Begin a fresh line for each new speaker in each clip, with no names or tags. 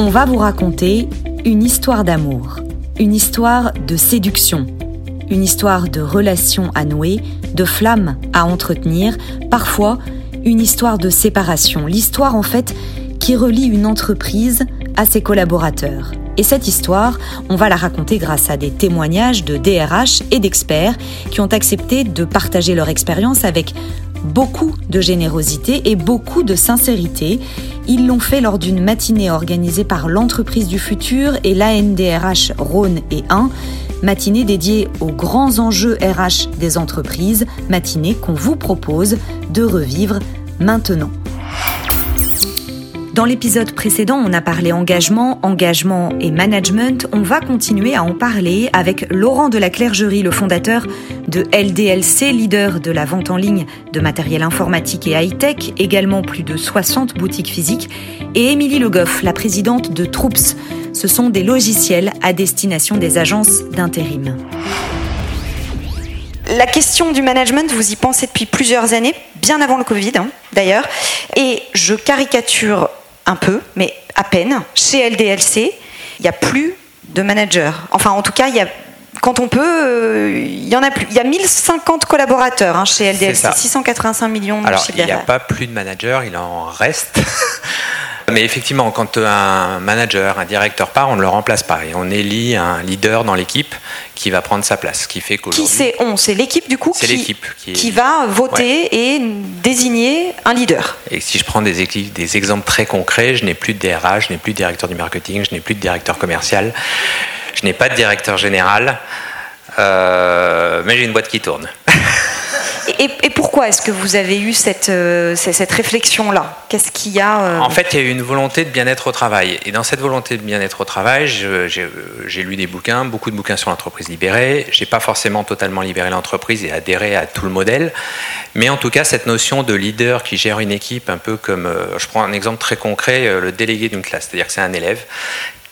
on va vous raconter une histoire d'amour, une histoire de séduction, une histoire de relations à nouer, de flammes à entretenir, parfois une histoire de séparation, l'histoire en fait qui relie une entreprise à ses collaborateurs. Et cette histoire, on va la raconter grâce à des témoignages de DRH et d'experts qui ont accepté de partager leur expérience avec beaucoup de générosité et beaucoup de sincérité. Ils l'ont fait lors d'une matinée organisée par l'entreprise du futur et l'ANDRH Rhône et 1, matinée dédiée aux grands enjeux RH des entreprises, matinée qu'on vous propose de revivre maintenant. Dans l'épisode précédent, on a parlé engagement, engagement et management. On va continuer à en parler avec Laurent de la Clergerie, le fondateur de LDLC, leader de la vente en ligne de matériel informatique et high-tech, également plus de 60 boutiques physiques, et Émilie Le Goff, la présidente de Troops. Ce sont des logiciels à destination des agences d'intérim. La question du management, vous y pensez depuis plusieurs années, bien avant le Covid hein, d'ailleurs, et je caricature un peu, mais à peine. Chez LDLC, il n'y a plus de managers. Enfin, en tout cas, il y a quand on peut, euh, il y en a plus. Il y a 1050 collaborateurs hein, chez LDLC, 685 millions de
Alors, il n'y a pas plus de managers, il en reste. Mais effectivement, quand un manager, un directeur part, on ne le remplace pas. Et on élit un leader dans l'équipe qui va prendre sa place. Qui fait
Qui c'est on C'est l'équipe du coup
qui, l'équipe
qui, va voter et désigner un leader.
Et si je prends des, des exemples très concrets, je n'ai plus de DRH, je n'ai plus de directeur du marketing, je n'ai plus de directeur commercial, je n'ai pas de directeur général, euh, mais j'ai une boîte qui tourne.
Et, pourquoi est-ce que vous avez eu cette, euh, cette réflexion-là? Qu'est-ce qu'il y a
euh En fait, il y a eu une volonté de bien-être au travail. Et dans cette volonté de bien-être au travail, j'ai lu des bouquins, beaucoup de bouquins sur l'entreprise libérée. J'ai pas forcément totalement libéré l'entreprise et adhéré à tout le modèle. Mais en tout cas, cette notion de leader qui gère une équipe, un peu comme, euh, je prends un exemple très concret, le délégué d'une classe. C'est-à-dire que c'est un élève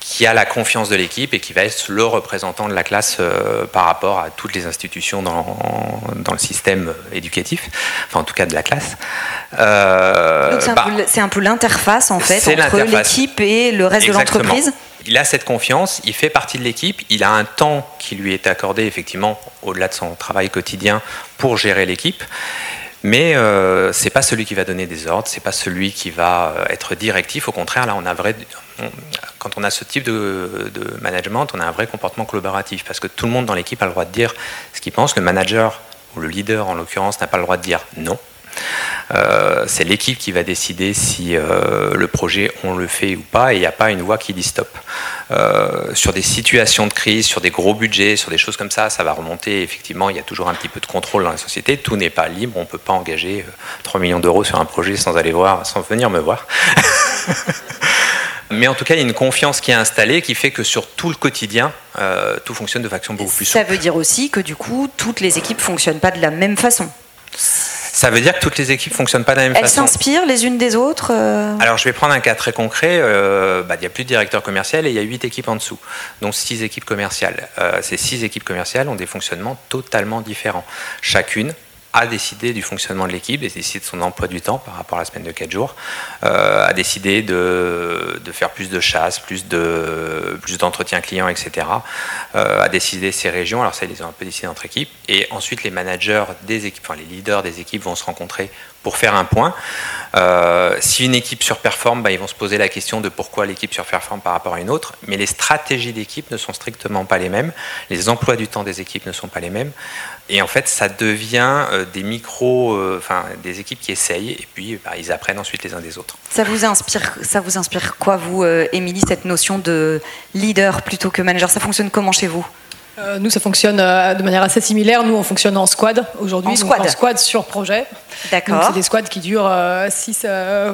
qui a la confiance de l'équipe et qui va être le représentant de la classe euh, par rapport à toutes les institutions dans, dans, le système éducatif, enfin en tout cas de la classe.
Euh, c'est, un, bah, peu l'interface en fait entre l'équipe et le reste de l'entreprise
il a cette confiance, il fait partie de l'équipe, il a un temps qui lui est accordé effectivement au-delà de son travail quotidien pour gérer l'équipe. Mais euh, c'est pas celui qui va donner des ordres, c'est pas celui qui va euh, être directif. Au contraire, là, on a vrai, quand on a ce type de, management, on a un vrai comportement collaboratif parce que tout le monde dans l'équipe a le droit de dire ce qu'il pense. Le manager ou le leader, en l'occurrence, n'a pas le droit de dire non. Euh, c'est l'équipe qui va décider si euh, le projet on le fait ou pas et il n'y a pas une voix qui dit stop. Euh, sur des situations de crise, sur des gros budgets, sur des choses comme ça, ça va remonter. Effectivement, il y a toujours un petit peu de contrôle dans la société. Tout n'est pas libre. On ne peut pas engager 3 millions d'euros sur un projet sans aller voir, sans venir me voir. Mais en tout cas, il y a une confiance qui est installée qui fait que sur tout le quotidien, tout fonctionne de façon beaucoup plus
Ça veut dire aussi que du coup, toutes les équipes fonctionnent pas de la même façon.
Ça veut dire que toutes les équipes fonctionnent pas de la même
façon. Elles s'inspirent les unes des autres euh
Alors je vais prendre un cas très concret. Euh, bah, il n'y a plus de directeur commercial et il y a huit équipes en dessous, donc six équipes commerciales. Euh, ces six équipes commerciales ont des fonctionnements totalement différents. Chacune a décidé du fonctionnement de l'équipe, a décidé de son emploi du temps par rapport à la semaine de 4 jours, euh, a décidé de, de, faire plus de chasse, plus de plus d'entretien client, etc. Euh, a décidé ses régions, alors ça ils les ont un peu décidé entre équipes, et ensuite les managers des équipes, enfin les leaders des équipes vont se rencontrer pour faire un point. Euh, si une équipe surperforme, bah, ils vont se poser la question de pourquoi l'équipe surperforme par rapport à une autre. Mais les stratégies d'équipe ne sont strictement pas les mêmes. Les emplois du temps des équipes ne sont pas les mêmes. Et en fait, ça devient euh, des micros, euh, enfin des équipes qui essayent et puis bah, ils apprennent ensuite les uns des autres.
Ça vous inspire, ça vous inspire quoi, vous, Émilie, cette notion de leader plutôt que manager? Ça fonctionne comment chez vous?
Euh, nous, ça fonctionne euh, de manière assez similaire. Nous, on fonctionne en squad aujourd'hui. En squad. en squad sur projet. D'accord. C'est des squads qui durent euh, six,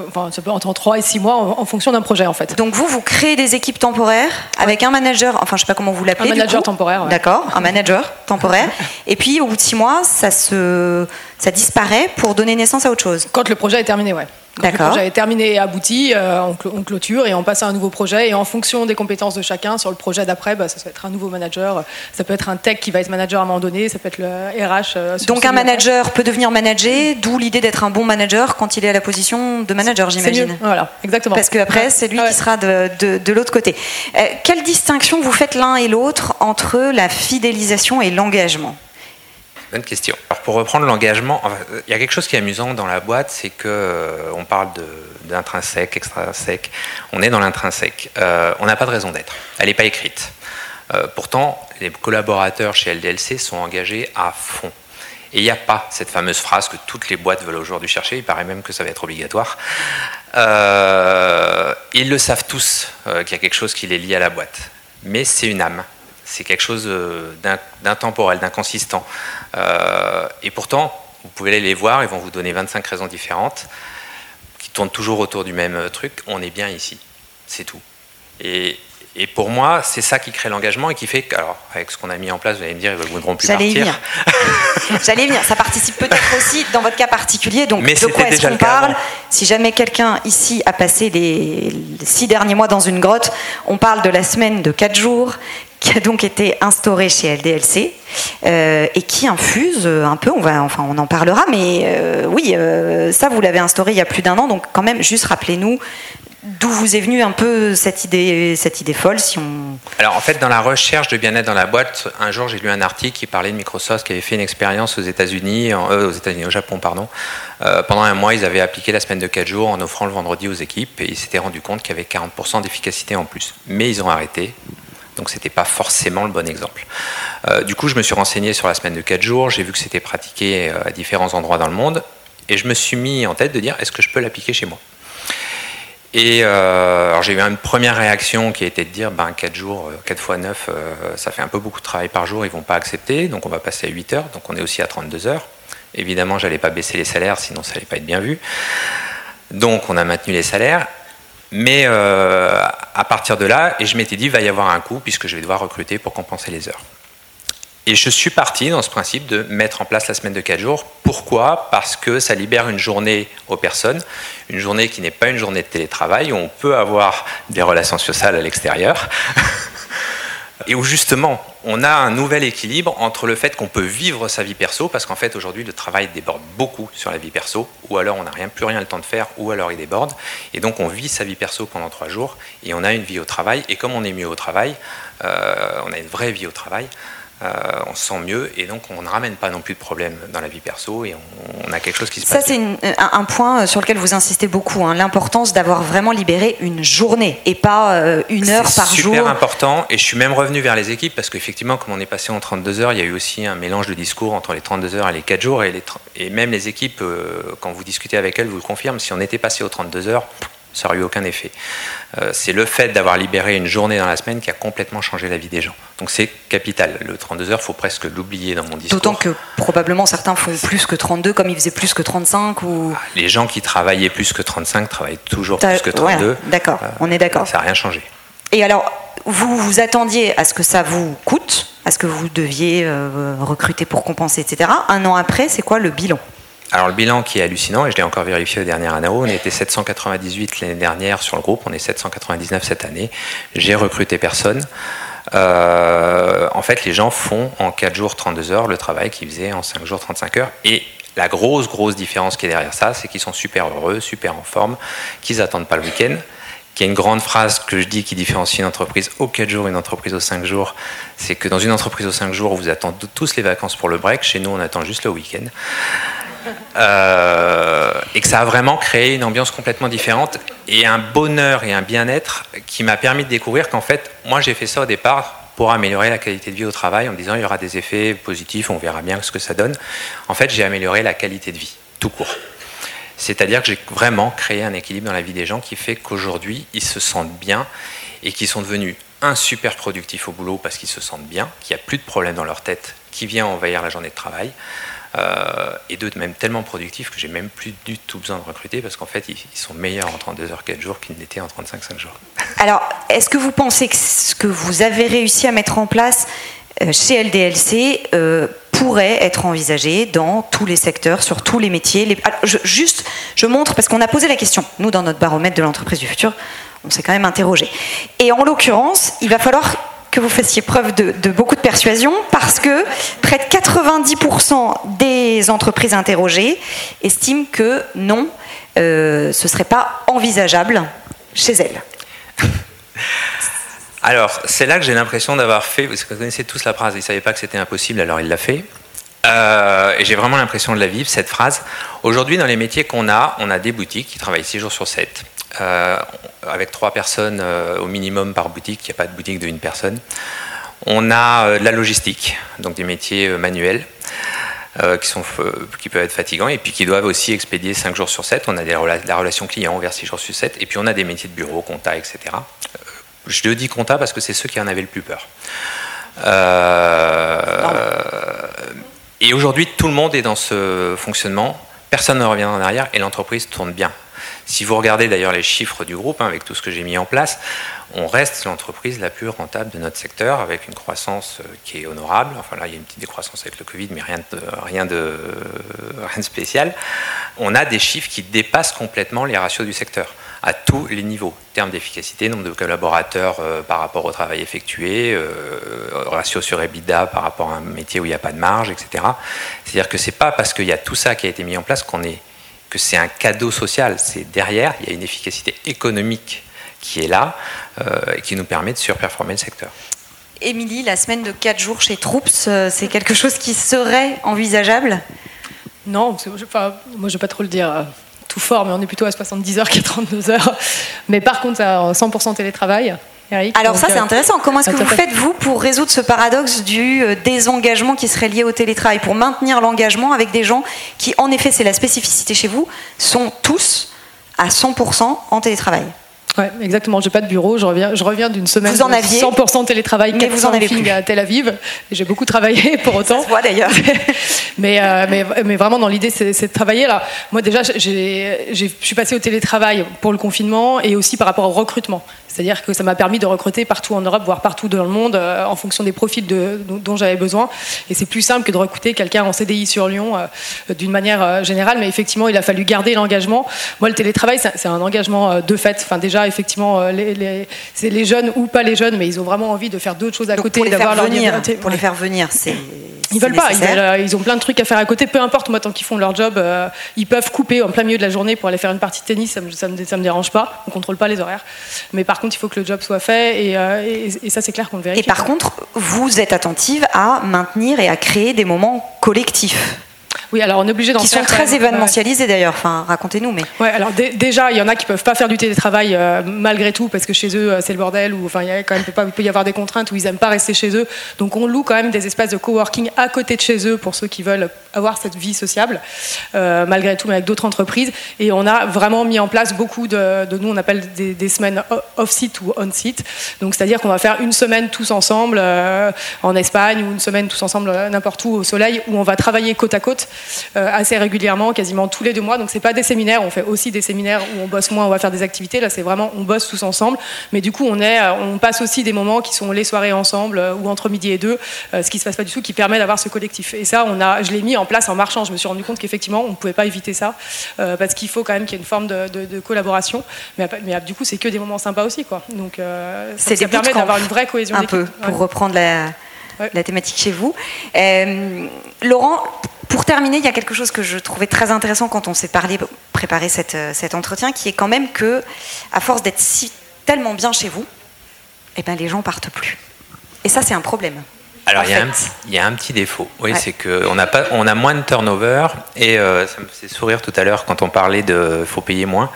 enfin, ça peut entre 3 et 6 mois en, fonction d'un projet, en fait.
Donc, vous, vous créez des équipes temporaires avec un manager, enfin, je sais pas comment vous l'appelez.
Un manager temporaire.
D'accord, un manager temporaire. et puis, au bout de 6 mois, ça se Ça disparaît pour donner naissance à autre chose
Quand le projet est terminé, ouais. Quand le projet est terminé et abouti, euh, on, clôture et on passe à un nouveau projet. Et en fonction des compétences de chacun, sur le projet d'après, bah, ça peut être un nouveau manager, ça peut être un tech qui va être manager à un moment donné, ça peut être le RH.
Euh, Donc un manager peut devenir manager, d'où l'idée d'être un bon manager quand il est à la position de manager, j'imagine.
Voilà, exactement.
Parce qu'après, c'est lui qui sera de, de, l'autre côté. Euh, quelle distinction vous faites l'un et l'autre entre la fidélisation et l'engagement?
Bonne question. Alors pour reprendre l'engagement, il y a quelque chose qui est amusant dans la boîte, c'est que euh, on parle d'intrinsèque, extrinsèque. On est dans l'intrinsèque. Euh, on n'a pas de raison d'être. Elle n'est pas écrite. Euh, pourtant, les collaborateurs chez LDLC sont engagés à fond. Et il n'y a pas cette fameuse phrase que toutes les boîtes veulent aujourd'hui chercher. Il paraît même que ça va être obligatoire. ils le savent tous qu'il y a quelque chose qui les lie à la boîte. Mais c'est une âme c'est quelque chose euh, d'intemporel, d'inconsistant. Euh, et pourtant, vous pouvez aller les voir, ils vont vous donner 25 raisons différentes, qui tournent toujours autour du même truc. On est bien ici, c'est tout. Pour moi, c'est ça qui crée l'engagement et qui fait que, alors, avec ce qu'on a mis en place, vous allez me dire, ils ne voudront plus
J'allais
partir.
J'allais venir. Ça participe peut-être aussi dans votre cas particulier. Donc, de quoi est-ce qu'on parle Si jamais quelqu'un ici a passé les six derniers mois dans une grotte, on parle de la semaine de quatre jours qui a donc été instauré chez LDLC euh, et qui infuse un peu, on, va, enfin, on en parlera, mais euh, oui, euh, ça vous l'avez instauré il y a plus d'un an, donc quand même, juste rappelez-nous d'où vous est venue un peu cette idée, cette idée folle si on...
Alors en fait, dans la recherche de bien-être dans la boîte, un jour j'ai lu un article qui parlait de Microsoft qui avait fait une expérience aux États-Unis, aux États-Unis, au Japon, pardon. pendant un mois, ils avaient appliqué la semaine de 4 jours en offrant le vendredi aux équipes et ils s'étaient rendu compte qu'il y avait 40% d'efficacité en plus. Mais ils ont arrêté donc ce n'était pas forcément le bon exemple. Euh, du coup, je me suis renseigné sur la semaine de 4 jours, j'ai vu que c'était pratiqué euh, à différents endroits dans le monde, et je me suis mis en tête de dire est-ce que je peux l'appliquer chez moi? Et euh, j'ai eu une première réaction qui été de dire ben, 4 jours, 4 fois 9, ça fait un peu beaucoup de travail par jour, ils ne vont pas accepter, donc on va passer à 8 heures, donc on est aussi à 32 heures. Évidemment, je n'allais pas baisser les salaires, sinon ça n'allait pas être bien vu. Donc on a maintenu les salaires. Mais euh, à partir de là, et je m'étais dit, il va y avoir un coût puisque je vais devoir recruter pour compenser les heures. Et je suis parti dans ce principe de mettre en place la semaine de 4 jours. Pourquoi? Parce que ça libère une journée aux personnes, une journée qui n'est pas une journée de télétravail, où on peut avoir des relations sociales à l'extérieur. et où justement on a un nouvel équilibre entre le fait qu'on peut vivre sa vie perso, parce qu'en fait aujourd'hui le travail déborde beaucoup sur la vie perso, ou alors on n'a rien, plus rien le temps de faire, ou alors il déborde, et donc on vit sa vie perso pendant trois jours, et on a une vie au travail, et comme on est mieux au travail, euh, on a une vraie vie au travail, euh, on se sent mieux et donc on ne ramène pas non plus de problèmes dans la vie perso et on, a quelque chose qui se
passe.
Ça,
c'est un, point sur lequel vous insistez beaucoup, hein, l'importance d'avoir vraiment libéré une journée et pas euh, une heure par
jour. C'est super important et je suis même revenu vers les équipes parce qu'effectivement, comme on est passé en 32 heures, il y a eu aussi un mélange de discours entre les 32 heures et les 4 jours et, les, et même les équipes, euh, quand vous discutez avec elles, vous le confirment, si on était passé aux 32 heures, ça n'aurait eu aucun effet. Euh, c'est le fait d'avoir libéré une journée dans la semaine qui a complètement changé la vie des gens. Donc c'est capital. Le 32 heures, il faut presque l'oublier dans mon discours.
D'autant que probablement certains font plus que 32, comme ils faisaient plus que 35 ou... Ah,
les gens qui travaillaient plus que 35 travaillent toujours plus que 32.
d'accord, euh, on est d'accord.
Ça n'a rien changé.
Et alors, vous vous attendiez à ce que ça vous coûte, à ce que vous deviez euh, recruter pour compenser, etc. Un an après, c'est quoi le bilan?
Alors le bilan qui est hallucinant, et je l'ai encore vérifié au dernier ANAO, on était 798 l'année dernière sur le groupe, on est 799 cette année. J'ai recruté personne. Euh, en fait, les gens font en 4 jours 32 heures le travail qu'ils faisaient en 5 jours 35 heures. Et la grosse, grosse différence qui est derrière ça, c'est qu'ils sont super heureux, super en forme, qu'ils n'attendent pas le week-end. Qu'il y a une grande phrase que je dis qui différencie une entreprise au 4 jours et une entreprise aux 5 jours, c'est que dans une entreprise aux 5 jours, vous attendez tous les vacances pour le break. Chez nous, on attend juste le week-end. Euh, et que ça a vraiment créé une ambiance complètement différente et un bonheur et un bien-être qui m'a permis de découvrir qu'en fait, moi j'ai fait ça au départ pour améliorer la qualité de vie au travail en me disant il y aura des effets positifs, on verra bien ce que ça donne. En fait, j'ai amélioré la qualité de vie, tout court. C'est-à-dire que j'ai vraiment créé un équilibre dans la vie des gens qui fait qu'aujourd'hui, ils se sentent bien et qu'ils sont devenus un super productif au boulot parce qu'ils se sentent bien, qu'il n'y a plus de problème dans leur tête qui vient envahir la journée de travail. Euh, et d'autres même tellement productifs que j'ai même plus du tout besoin de recruter parce qu'en fait ils, sont meilleurs en 32 heures 4 jours qu'ils n'étaient en 35 5 jours.
Alors, est-ce que vous pensez que ce que vous avez réussi à mettre en place euh, chez LDLC euh, pourrait être envisagé dans tous les secteurs, sur tous les métiers. Juste, je montre, parce qu'on a posé la question, nous, dans notre baromètre de l'entreprise du futur, on s'est quand même interrogé. Et en l'occurrence, il va falloir que vous fassiez preuve de, beaucoup de persuasion parce que près de 90% des entreprises interrogées estiment que non, euh, ce ne serait pas envisageable chez elles.
Alors, c'est là que j'ai l'impression d'avoir fait, parce que vous connaissez tous la phrase, il ne savait pas que c'était impossible, alors il l'a fait. Euh, et j'ai vraiment l'impression de la vivre, cette phrase. Aujourd'hui, dans les métiers qu'on a, on a des boutiques qui travaillent 6 jours sur 7, euh, avec 3 personnes euh, au minimum par boutique, il n'y a pas de boutique de une personne. On a de la logistique, donc des métiers manuels. qui, sont, qui peuvent être fatigants et puis qui doivent aussi expédier 5 jours sur 7. On a des la relation client vers 6 jours sur 7. Et puis on a des métiers de bureau, compta, etc. Je le dis compta parce que c'est ceux qui en avaient le plus peur. Euh, et aujourd'hui, tout le monde est dans ce fonctionnement. Personne ne revient en arrière et l'entreprise tourne bien. Si vous regardez d'ailleurs les chiffres du groupe, hein, avec tout ce que j'ai mis en place, on reste l'entreprise la plus rentable de notre secteur, avec une croissance euh, qui est honorable. Enfin là, il y a une petite décroissance avec le Covid, mais rien de, rien de, rien de spécial. On a des chiffres qui dépassent complètement les ratios du secteur à tous les niveaux. Termes d'efficacité, nombre de collaborateurs euh, par rapport au travail effectué, euh, ratio sur EBITDA par rapport à un métier où il n'y a pas de marge, etc. C'est-à-dire que ce n'est pas parce qu'il y a tout ça qui a été mis en place qu'on est que c'est un cadeau social. C'est derrière, il y a une efficacité économique qui est là euh, et qui nous permet de surperformer le secteur.
Émilie, la semaine de 4 jours chez Troops, c'est quelque chose qui serait envisageable?
Non, moi je ne vais pas trop le dire tout fort, mais on est plutôt à 70 heures qu'à 32 heures. Mais par contre, à 100% télétravail.
Eric, Alors ça c'est euh, intéressant. Comment est-ce que vous faites vous pour résoudre ce paradoxe du euh, désengagement qui serait lié au télétravail, pour maintenir l'engagement avec des gens qui, en effet, c'est la spécificité chez vous, sont tous à 100% en télétravail
Ouais, exactement. J'ai pas de bureau. Je reviens, je reviens d'une semaine vous en aviez, 100% télétravail, mais vous en avez plus. à Tel Aviv. J'ai beaucoup travaillé pour autant.
Ça se voit d'ailleurs.
mais, euh, mais, mais, vraiment, dans l'idée, c'est de travailler là. Moi, déjà, je suis passée au télétravail pour le confinement et aussi par rapport au recrutement. C'est-à-dire que ça m'a permis de recruter partout en Europe, voire partout dans le monde, euh, en fonction des profils de, dont j'avais besoin. Et c'est plus simple que de recruter quelqu'un en CDI sur Lyon euh, d'une manière euh, générale. Mais effectivement, il a fallu garder l'engagement. Moi, le télétravail, c'est un engagement de fait. Enfin, déjà, effectivement, les, c'est les jeunes ou pas les jeunes, mais ils ont vraiment envie de faire d'autres choses à côté,
d'avoir leur venir, Pour les faire venir, c'est
ils veulent pas, euh, ils, ont plein de trucs à faire à côté, peu importe, moi, tant qu'ils font leur job, euh, ils peuvent couper en plein milieu de la journée pour aller faire une partie de tennis, ça me, ça me, dérange pas, on contrôle pas les horaires. Mais par il faut que le job soit fait, et, euh, et ça, c'est clair qu'on le vérifie.
Et par contre, vous êtes attentive à maintenir et à créer des moments collectifs
oui, alors on est obligé d'en
Qui sont très événementialisés d'ailleurs, enfin racontez-nous. Mais...
Ouais, alors déjà, il y en a qui peuvent pas faire du télétravail euh, malgré tout parce que chez eux euh, c'est le bordel ou enfin il, y a quand même, peut, peut y avoir des contraintes où ils aiment pas rester chez eux. Donc on loue quand même des espaces de coworking à côté de chez eux pour ceux qui veulent avoir cette vie sociable, euh, malgré tout, mais avec d'autres entreprises. Et on a vraiment mis en place beaucoup de, nous, on appelle des, semaines off-site ou on-site. Donc c'est-à-dire qu'on va faire une semaine tous ensemble en Espagne ou une semaine tous ensemble n'importe où au soleil où on va travailler côte à côte assez régulièrement, quasiment tous les deux mois. Donc c'est pas des séminaires, on fait aussi des séminaires où on bosse moins, on va faire des activités. Là c'est vraiment on bosse tous ensemble, mais du coup on est, euh, on passe aussi des moments qui sont les soirées ensemble euh, ou entre midi et deux, ce qui se passe pas du tout, qui permet d'avoir ce collectif. Et ça on a, je l'ai mis en place en marchant. Je me suis rendu compte qu'effectivement on ne pouvait pas éviter ça parce qu'il faut quand même qu'il y ait une forme de, collaboration. Mais, mais, du coup c'est que des moments sympas aussi quoi. Donc ça, ça permet d'avoir une vraie cohésion.
Un peu pour reprendre la la thématique chez vous. Euh, Laurent, pour terminer, il y a quelque chose que je trouvais très intéressant quand on s'est parlé, préparé euh, cet entretien, qui est quand même que, à force d'être si, tellement bien chez vous, eh ben, les gens partent plus. Et ça, c'est un problème.
Alors, il y, a un, petit défaut. Oui, c'est qu'on a, pas, on a moins de turnover. Et euh, ça me faisait sourire tout à l'heure quand on parlait de faut payer moins,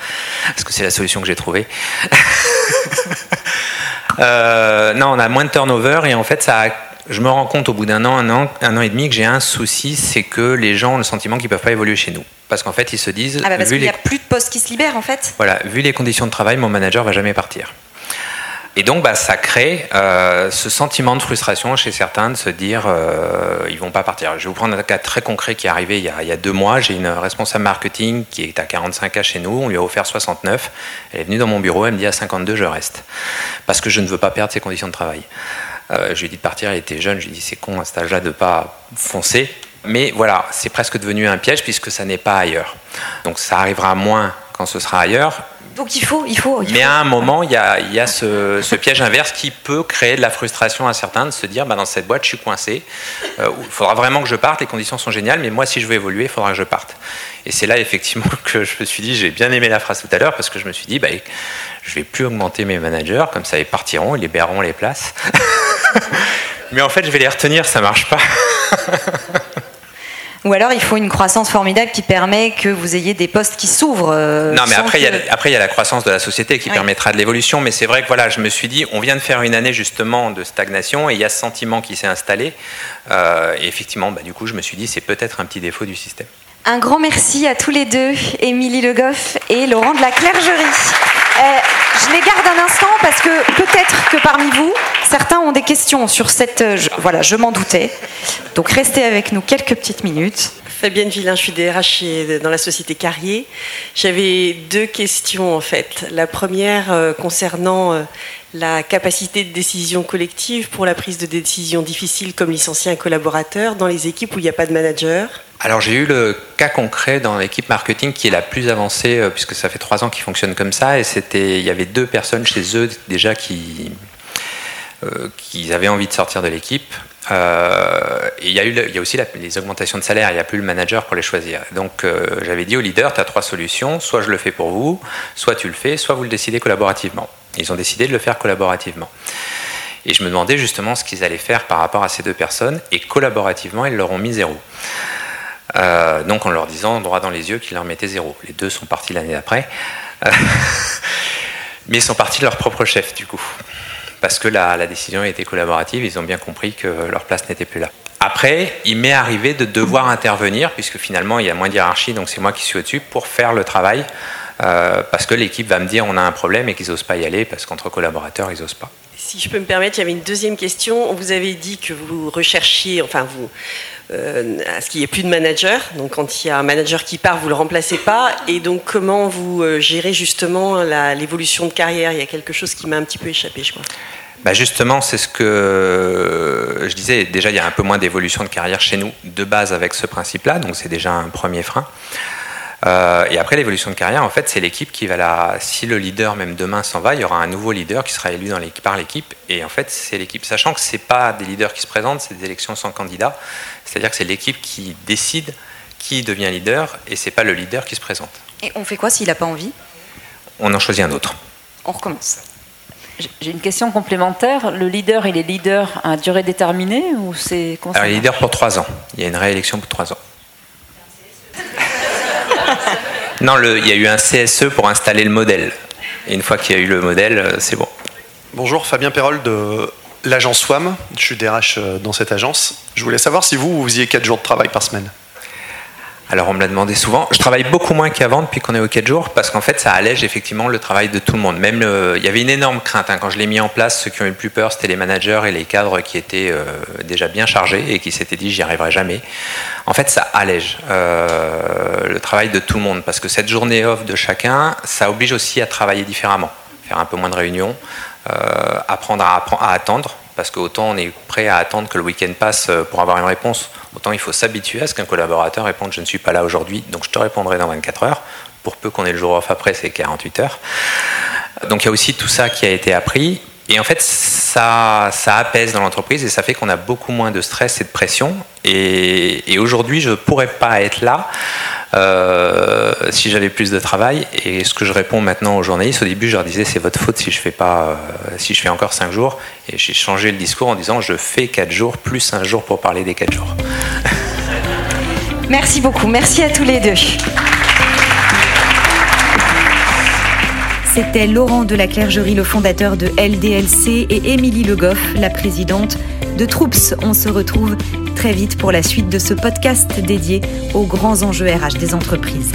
parce que c'est la solution que j'ai trouvée. non, on a moins de turnover et en fait, ça a je me rends compte au bout d'un an, un an, un an et demi que j'ai un souci, c'est que les gens ont le sentiment qu'ils ne peuvent pas évoluer chez nous. Parce qu'en fait, ils se disent.
Ah bah parce qu'il n'y a plus de postes qui se libèrent en fait.
Voilà, vu les conditions de travail, mon manager va jamais partir. Et donc, bah, ça crée euh, ce sentiment de frustration chez certains de se dire euh, ils vont pas partir. Je vais vous prendre un cas très concret qui est arrivé il y a, il y a deux mois. J'ai une responsable marketing qui est à 45 k chez nous. On lui a offert 69. Elle est venue dans mon bureau. Elle me dit à 52, je reste parce que je ne veux pas perdre ses conditions de travail. Je lui ai dit de partir, il était jeune, je lui ai dit c'est con à cet âge-là de pas foncer. Mais voilà, c'est presque devenu un piège puisque ça n'est pas ailleurs. Donc ça arrivera moins quand ce sera ailleurs.
Donc il faut, il faut.
Mais à un moment, il y a, ce, piège inverse qui peut créer de la frustration à certains de se dire bah, dans cette boîte, je suis coincé. Euh, il faudra vraiment que je parte. Les conditions sont géniales, mais moi, si je veux évoluer, il faudra que je parte. Et c'est là effectivement que je me suis dit, j'ai bien aimé la phrase tout à l'heure parce que je me suis dit, bah, je vais plus augmenter mes managers, comme ça ils partiront, ils libéreront les places. mais en fait, je vais les retenir, ça marche pas.
Ou alors il faut une croissance formidable qui permet que vous ayez des postes qui s'ouvrent. Euh,
non, mais après, il y a, après, il y a la croissance de la société qui permettra de l'évolution. Mais c'est vrai que voilà, je me suis dit, on vient de faire une année justement de stagnation et il y a ce sentiment qui s'est installé. Euh, et effectivement, bah, du coup, je me suis dit, c'est peut-être un petit défaut du système.
Un grand merci à tous les deux, Émilie Le Goff et Laurent de la Clergerie. Euh, je les garde un instant parce que peut-être que parmi vous, certains ont des questions sur cette. Euh, voilà, je m'en doutais. Donc restez avec nous quelques petites minutes.
Fabienne Villain, je suis DRH dans la société Carrier. J'avais deux questions en fait. La première euh, concernant la capacité de décision collective pour la prise de décision difficile comme licencier un collaborateur dans les équipes où il n'y a pas de manager.
Alors j'ai eu le cas concret dans l'équipe marketing qui est la plus avancée euh, puisque ça fait trois ans qu'ils fonctionnent comme ça et c'était il y avait deux personnes chez eux déjà qui euh, avaient envie de sortir de l'équipe. Euh, et il y a eu il y a aussi les augmentations de salaire, il n'y a plus le manager pour les choisir. Donc j'avais dit au leader, tu as trois solutions, soit je le fais pour vous, soit tu le fais, soit vous le décidez collaborativement. Ils ont décidé de le faire collaborativement. Et je me demandais justement ce qu'ils allaient faire par rapport à ces deux personnes, et collaborativement, ils leur ont mis zéro. Euh, donc en leur disant droit dans les yeux qu'ils leur mettaient zéro. Les deux sont partis l'année d'après. Euh, mais ils sont partis de leur propre chef du coup. Parce que la, la décision été collaborative, ils ont bien compris que leur place n'était plus là. Après, il m'est arrivé de devoir intervenir, puisque finalement il y a moins de hiérarchie, donc c'est moi qui suis au-dessus, pour faire le travail. Euh, parce que l'équipe va me dire on a un problème et qu'ils n'osent pas y aller, parce qu'entre collaborateurs, ils n'osent pas.
Si je peux me permettre, il y avait une deuxième question. Vous avez dit que vous recherchiez, enfin vous, euh, à ce qu'il n'y ait plus de manager. Donc quand il y a un manager qui part, vous ne le remplacez pas. Et donc comment vous euh, gérez justement l'évolution de carrière? Il y a quelque chose qui m'a un petit peu échappé, je crois.
Bah justement, c'est ce que je disais. Déjà, il y a un peu moins d'évolution de carrière chez nous de base avec ce principe-là, donc c'est déjà un premier frein. Euh, et après, l'évolution de carrière, en fait, c'est l'équipe qui va la. Si le leader, même demain, s'en va, il y aura un nouveau leader qui sera élu dans par l'équipe. Et en fait, c'est l'équipe. Sachant que ce n'est pas des leaders qui se présentent, c'est des élections sans candidat. C'est-à-dire que c'est l'équipe qui décide qui devient leader et c'est pas le leader qui se présente.
Et on fait quoi s'il n'a pas envie?
On en choisit un autre.
On recommence.
J'ai une question complémentaire. Le leader, il est leader à durée déterminée ou c'est
Alors, il est leader pour trois ans. Il y a une réélection pour trois ans. Non, il y a eu un CSE pour installer le modèle. Et une fois qu'il y a eu le modèle, euh, c'est bon.
Bonjour, Fabien Perrol de l'agence SWAM. Je suis DRH euh, dans cette agence. Je voulais savoir si vous, vous faisiez 4 jours de travail par semaine.
Alors on me l'a demandé souvent. Je travaille beaucoup moins qu'avant depuis qu'on est aux 4 jours parce qu'en fait ça allège effectivement le travail de tout le monde. Même il y avait une énorme crainte hein. quand je l'ai mis en place. Ceux qui ont eu le plus peur, c'était les managers et les cadres qui étaient euh, déjà bien chargés et qui s'étaient dit j'y arriverai jamais. En fait ça allège euh, le travail de tout le monde parce que cette journée off de chacun, ça oblige aussi à travailler différemment, faire un peu moins de réunions, euh, apprendre à attendre parce qu'autant on est prêt à attendre que le week-end passe euh, pour avoir une réponse, autant il faut s'habituer à ce qu'un collaborateur réponde je ne suis pas là aujourd'hui, donc je te répondrai dans 24 heures. Pour peu qu'on ait le jour off après, c'est 48 heures. Donc il y a aussi tout ça qui a été appris. Et en fait, ça, ça apaise dans l'entreprise et ça fait qu'on a beaucoup moins de stress et de pression. Et, et aujourd'hui, je ne pourrais pas être là euh, si j'avais plus de travail. Et ce que je réponds maintenant aux journalistes, au début, je leur disais c'est votre faute si je fais pas, euh, si je fais encore 5 jours. Et j'ai changé le discours en disant je fais 4 jours plus un jour pour parler des 4 jours.
Merci beaucoup. Merci à tous les deux. C'était Laurent de la Clergerie, le fondateur de LDLC, et Émilie Le Goff, la présidente de Troops. On se retrouve très vite pour la suite de ce podcast dédié aux grands enjeux RH des entreprises.